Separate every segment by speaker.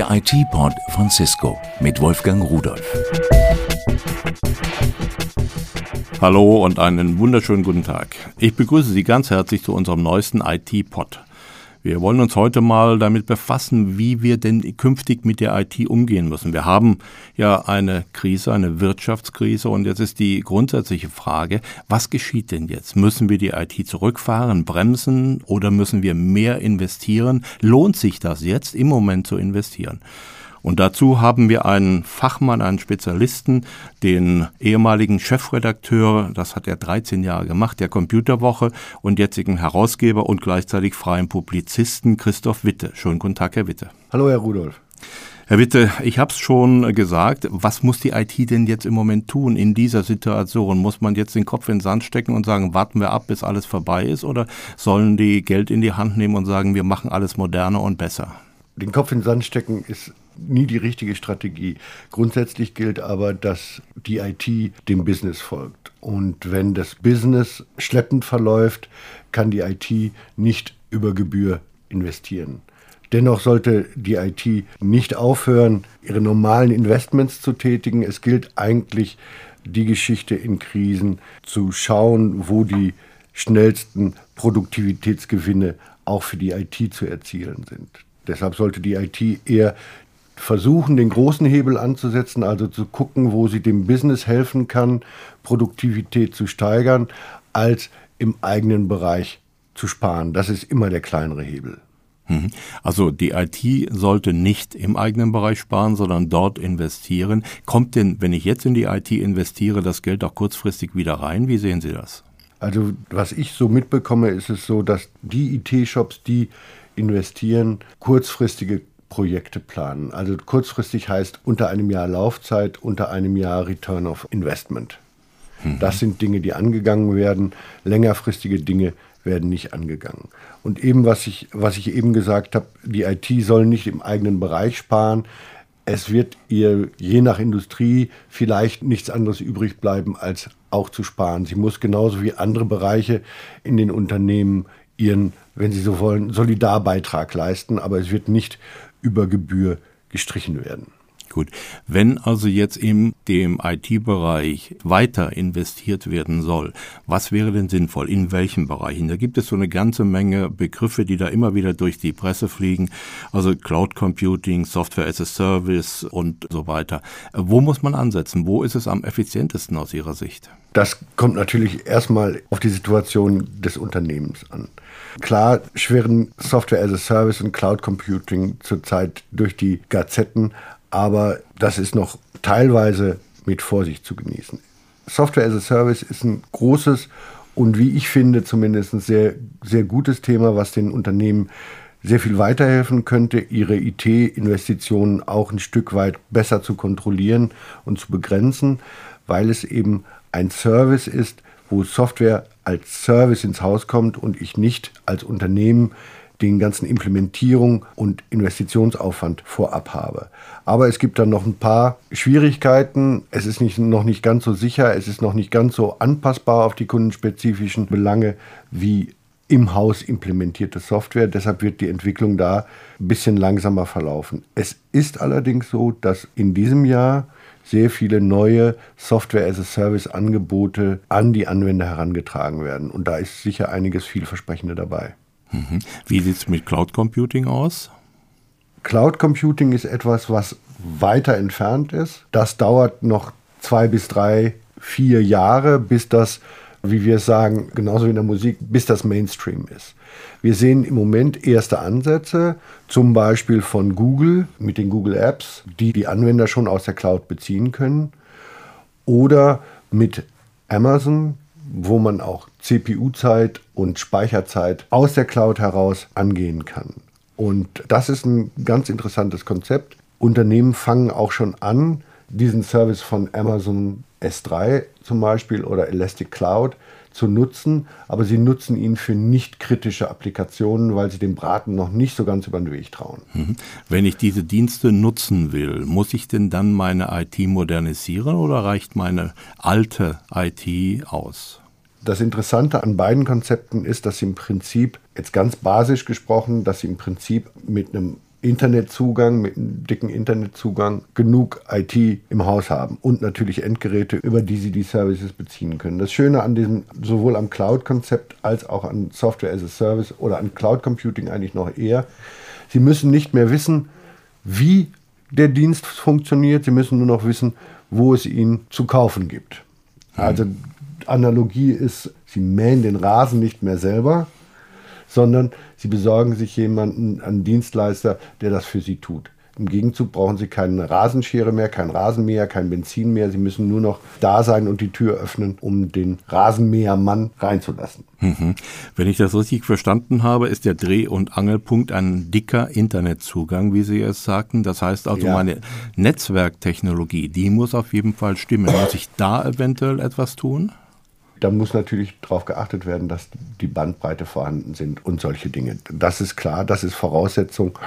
Speaker 1: Der IT-Pod von Cisco mit Wolfgang Rudolf.
Speaker 2: Hallo und einen wunderschönen guten Tag. Ich begrüße Sie ganz herzlich zu unserem neuesten IT-Pod. Wir wollen uns heute mal damit befassen, wie wir denn künftig mit der IT umgehen müssen. Wir haben ja eine Krise, eine Wirtschaftskrise und jetzt ist die grundsätzliche Frage, was geschieht denn jetzt? Müssen wir die IT zurückfahren, bremsen oder müssen wir mehr investieren? Lohnt sich das jetzt im Moment zu investieren? Und dazu haben wir einen Fachmann, einen Spezialisten, den ehemaligen Chefredakteur, das hat er 13 Jahre gemacht, der Computerwoche und jetzigen Herausgeber und gleichzeitig freien Publizisten Christoph Witte. Schönen guten Tag, Herr Witte.
Speaker 3: Hallo, Herr Rudolf.
Speaker 2: Herr Witte, ich habe es schon gesagt, was muss die IT denn jetzt im Moment tun in dieser Situation? Muss man jetzt den Kopf in den Sand stecken und sagen, warten wir ab, bis alles vorbei ist? Oder sollen die Geld in die Hand nehmen und sagen, wir machen alles moderner und besser?
Speaker 3: Den Kopf in den Sand stecken ist nie die richtige Strategie. Grundsätzlich gilt aber, dass die IT dem Business folgt. Und wenn das Business schleppend verläuft, kann die IT nicht über Gebühr investieren. Dennoch sollte die IT nicht aufhören, ihre normalen Investments zu tätigen. Es gilt eigentlich, die Geschichte in Krisen zu schauen, wo die schnellsten Produktivitätsgewinne auch für die IT zu erzielen sind. Deshalb sollte die IT eher versuchen, den großen Hebel anzusetzen, also zu gucken, wo sie dem Business helfen kann, Produktivität zu steigern, als im eigenen Bereich zu sparen. Das ist immer der kleinere Hebel.
Speaker 2: Mhm. Also die IT sollte nicht im eigenen Bereich sparen, sondern dort investieren. Kommt denn, wenn ich jetzt in die IT investiere, das Geld auch kurzfristig wieder rein? Wie sehen Sie das?
Speaker 3: Also was ich so mitbekomme, ist es so, dass die IT-Shops, die investieren, kurzfristige Projekte planen. Also kurzfristig heißt unter einem Jahr Laufzeit, unter einem Jahr Return of Investment. Mhm. Das sind Dinge, die angegangen werden. Längerfristige Dinge werden nicht angegangen. Und eben, was ich, was ich eben gesagt habe, die IT soll nicht im eigenen Bereich sparen. Es wird ihr je nach Industrie vielleicht nichts anderes übrig bleiben, als auch zu sparen. Sie muss genauso wie andere Bereiche in den Unternehmen ihren, wenn Sie so wollen, Solidarbeitrag leisten, aber es wird nicht über Gebühr gestrichen werden.
Speaker 2: Gut. Wenn also jetzt in dem IT-Bereich weiter investiert werden soll, was wäre denn sinnvoll? In welchen Bereichen? Da gibt es so eine ganze Menge Begriffe, die da immer wieder durch die Presse fliegen. Also Cloud Computing, Software as a Service und so weiter. Wo muss man ansetzen? Wo ist es am effizientesten aus Ihrer Sicht?
Speaker 3: Das kommt natürlich erstmal auf die Situation des Unternehmens an. Klar schwirren Software as a Service und Cloud Computing zurzeit durch die Gazetten, aber das ist noch teilweise mit Vorsicht zu genießen. Software as a Service ist ein großes und wie ich finde zumindest ein sehr, sehr gutes Thema, was den Unternehmen sehr viel weiterhelfen könnte, ihre IT-Investitionen auch ein Stück weit besser zu kontrollieren und zu begrenzen, weil es eben ein Service ist, wo Software als Service ins Haus kommt und ich nicht als Unternehmen den ganzen Implementierung und Investitionsaufwand vorab habe. Aber es gibt dann noch ein paar Schwierigkeiten. Es ist nicht, noch nicht ganz so sicher, es ist noch nicht ganz so anpassbar auf die kundenspezifischen Belange wie im Haus implementierte Software. Deshalb wird die Entwicklung da ein bisschen langsamer verlaufen. Es ist allerdings so, dass in diesem Jahr sehr viele neue Software-as-a-Service-Angebote an die Anwender herangetragen werden. Und da ist sicher einiges vielversprechende dabei.
Speaker 2: Mhm. Wie sieht es mit Cloud Computing aus?
Speaker 3: Cloud Computing ist etwas, was weiter entfernt ist. Das dauert noch zwei bis drei, vier Jahre, bis das, wie wir sagen, genauso wie in der Musik, bis das Mainstream ist. Wir sehen im Moment erste Ansätze, zum Beispiel von Google mit den Google Apps, die die Anwender schon aus der Cloud beziehen können. Oder mit Amazon, wo man auch CPU-Zeit und Speicherzeit aus der Cloud heraus angehen kann. Und das ist ein ganz interessantes Konzept. Unternehmen fangen auch schon an, diesen Service von Amazon S3 zum Beispiel oder Elastic Cloud zu nutzen, aber sie nutzen ihn für nicht kritische Applikationen, weil sie dem Braten noch nicht so ganz über den Weg trauen.
Speaker 2: Mhm. Wenn ich diese Dienste nutzen will, muss ich denn dann meine IT modernisieren oder reicht meine alte IT aus?
Speaker 3: Das Interessante an beiden Konzepten ist, dass sie im Prinzip, jetzt ganz basisch gesprochen, dass sie im Prinzip mit einem Internetzugang, mit einem dicken Internetzugang genug IT im Haus haben und natürlich Endgeräte, über die sie die Services beziehen können. Das Schöne an diesem, sowohl am Cloud-Konzept als auch an Software as a Service oder an Cloud Computing eigentlich noch eher, sie müssen nicht mehr wissen, wie der Dienst funktioniert, sie müssen nur noch wissen, wo es ihn zu kaufen gibt. Also Analogie ist, sie mähen den Rasen nicht mehr selber, sondern sie besorgen sich jemanden, einen Dienstleister, der das für sie tut. Im Gegenzug brauchen sie keine Rasenschere mehr, kein Rasenmäher, kein Benzin mehr. Sie müssen nur noch da sein und die Tür öffnen, um den Rasenmähermann reinzulassen.
Speaker 2: Mhm. Wenn ich das richtig verstanden habe, ist der Dreh- und Angelpunkt ein dicker Internetzugang, wie Sie es sagten. Das heißt also, ja. meine Netzwerktechnologie, die muss auf jeden Fall stimmen. Muss ich da eventuell etwas tun?
Speaker 3: Da muss natürlich darauf geachtet werden, dass die Bandbreite vorhanden sind und solche Dinge. Das ist klar, das ist Voraussetzung,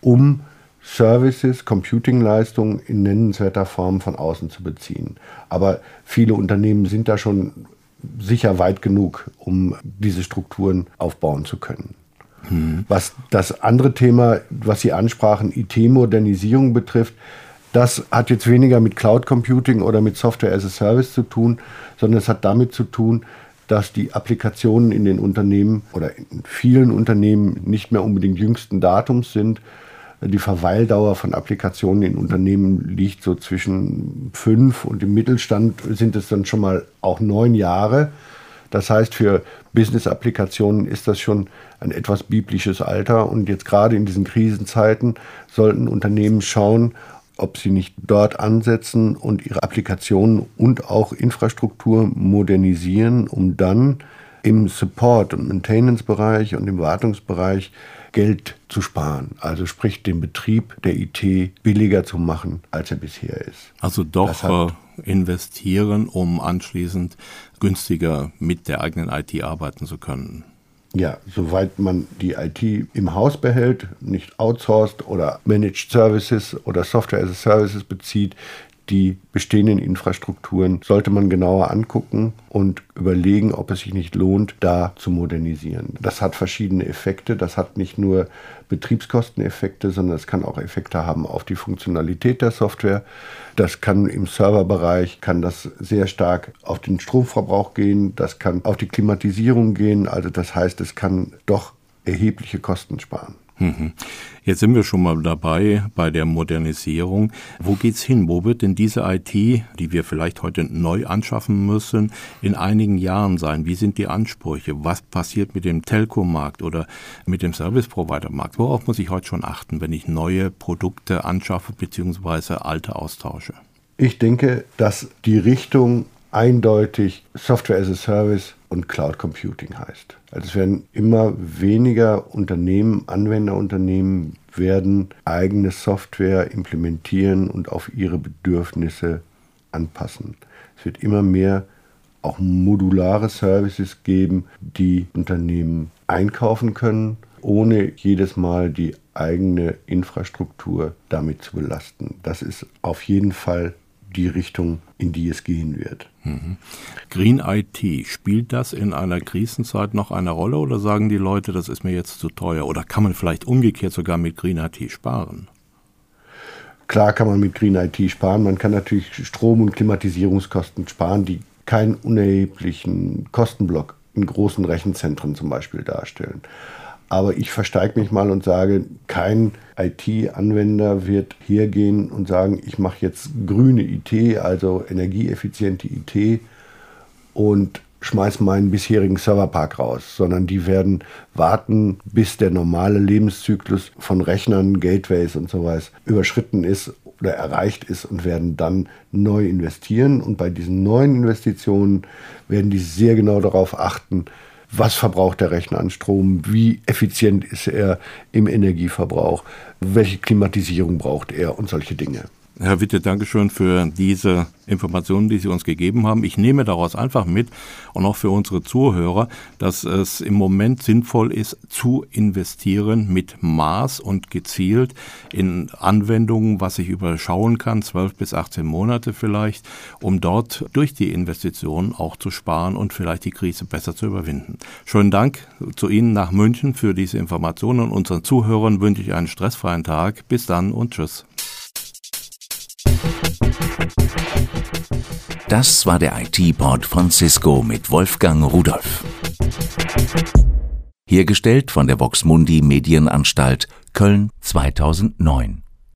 Speaker 3: um Services, Computingleistungen in nennenswerter Form von außen zu beziehen. Aber viele Unternehmen sind da schon sicher weit genug, um diese Strukturen aufbauen zu können. Hm. Was das andere Thema, was Sie ansprachen, IT-Modernisierung betrifft, das hat jetzt weniger mit Cloud Computing oder mit Software as a Service zu tun, sondern es hat damit zu tun, dass die Applikationen in den Unternehmen oder in vielen Unternehmen nicht mehr unbedingt jüngsten Datums sind. Die Verweildauer von Applikationen in Unternehmen liegt so zwischen fünf und im Mittelstand sind es dann schon mal auch neun Jahre. Das heißt, für Business-Applikationen ist das schon ein etwas biblisches Alter. Und jetzt gerade in diesen Krisenzeiten sollten Unternehmen schauen, ob sie nicht dort ansetzen und ihre Applikationen und auch Infrastruktur modernisieren, um dann im Support- und Maintenance-Bereich und im Wartungsbereich Geld zu sparen. Also sprich den Betrieb der IT billiger zu machen, als er bisher ist.
Speaker 2: Also doch äh, investieren, um anschließend günstiger mit der eigenen IT arbeiten zu können.
Speaker 3: Ja, soweit man die IT im Haus behält, nicht outsourced oder Managed Services oder Software as a Services bezieht, die bestehenden Infrastrukturen sollte man genauer angucken und überlegen, ob es sich nicht lohnt, da zu modernisieren. Das hat verschiedene Effekte. Das hat nicht nur Betriebskosteneffekte, sondern es kann auch Effekte haben auf die Funktionalität der Software. Das kann im Serverbereich, kann das sehr stark auf den Stromverbrauch gehen. Das kann auf die Klimatisierung gehen. Also das heißt, es kann doch erhebliche Kosten sparen.
Speaker 2: Mhm. Jetzt sind wir schon mal dabei bei der Modernisierung. Wo geht's hin? Wo wird denn diese IT, die wir vielleicht heute neu anschaffen müssen, in einigen Jahren sein? Wie sind die Ansprüche? Was passiert mit dem Telco-Markt oder mit dem Service-Provider-Markt? Worauf muss ich heute schon achten, wenn ich neue Produkte anschaffe bzw. alte austausche?
Speaker 3: Ich denke, dass die Richtung eindeutig Software as a Service und Cloud Computing heißt. Also es werden immer weniger Unternehmen, Anwenderunternehmen werden eigene Software implementieren und auf ihre Bedürfnisse anpassen. Es wird immer mehr auch modulare Services geben, die Unternehmen einkaufen können, ohne jedes Mal die eigene Infrastruktur damit zu belasten. Das ist auf jeden Fall die Richtung, in die es gehen wird. Mhm.
Speaker 2: Green IT, spielt das in einer Krisenzeit noch eine Rolle oder sagen die Leute, das ist mir jetzt zu teuer? Oder kann man vielleicht umgekehrt sogar mit Green IT sparen?
Speaker 3: Klar kann man mit Green IT sparen. Man kann natürlich Strom- und Klimatisierungskosten sparen, die keinen unerheblichen Kostenblock in großen Rechenzentren zum Beispiel darstellen. Aber ich versteige mich mal und sage, kein IT-Anwender wird hergehen und sagen, ich mache jetzt grüne IT, also energieeffiziente IT und schmeiß meinen bisherigen Serverpark raus, sondern die werden warten, bis der normale Lebenszyklus von Rechnern, Gateways und so was überschritten ist oder erreicht ist und werden dann neu investieren. Und bei diesen neuen Investitionen werden die sehr genau darauf achten, was verbraucht der Rechner an Strom, wie effizient ist er im Energieverbrauch, welche Klimatisierung braucht er? Und solche Dinge.
Speaker 2: Herr Witte, Dankeschön für diese Informationen, die Sie uns gegeben haben. Ich nehme daraus einfach mit und auch für unsere Zuhörer, dass es im Moment sinnvoll ist, zu investieren mit Maß und gezielt in Anwendungen, was ich überschauen kann, 12 bis 18 Monate vielleicht, um dort durch die Investitionen auch zu sparen und vielleicht die Krise besser zu überwinden. Schönen Dank zu Ihnen nach München für diese Informationen und unseren Zuhörern wünsche ich einen stressfreien Tag. Bis dann und tschüss.
Speaker 1: Das war der IT-Pod von Cisco mit Wolfgang Rudolf. Hergestellt von der Voxmundi Medienanstalt Köln 2009.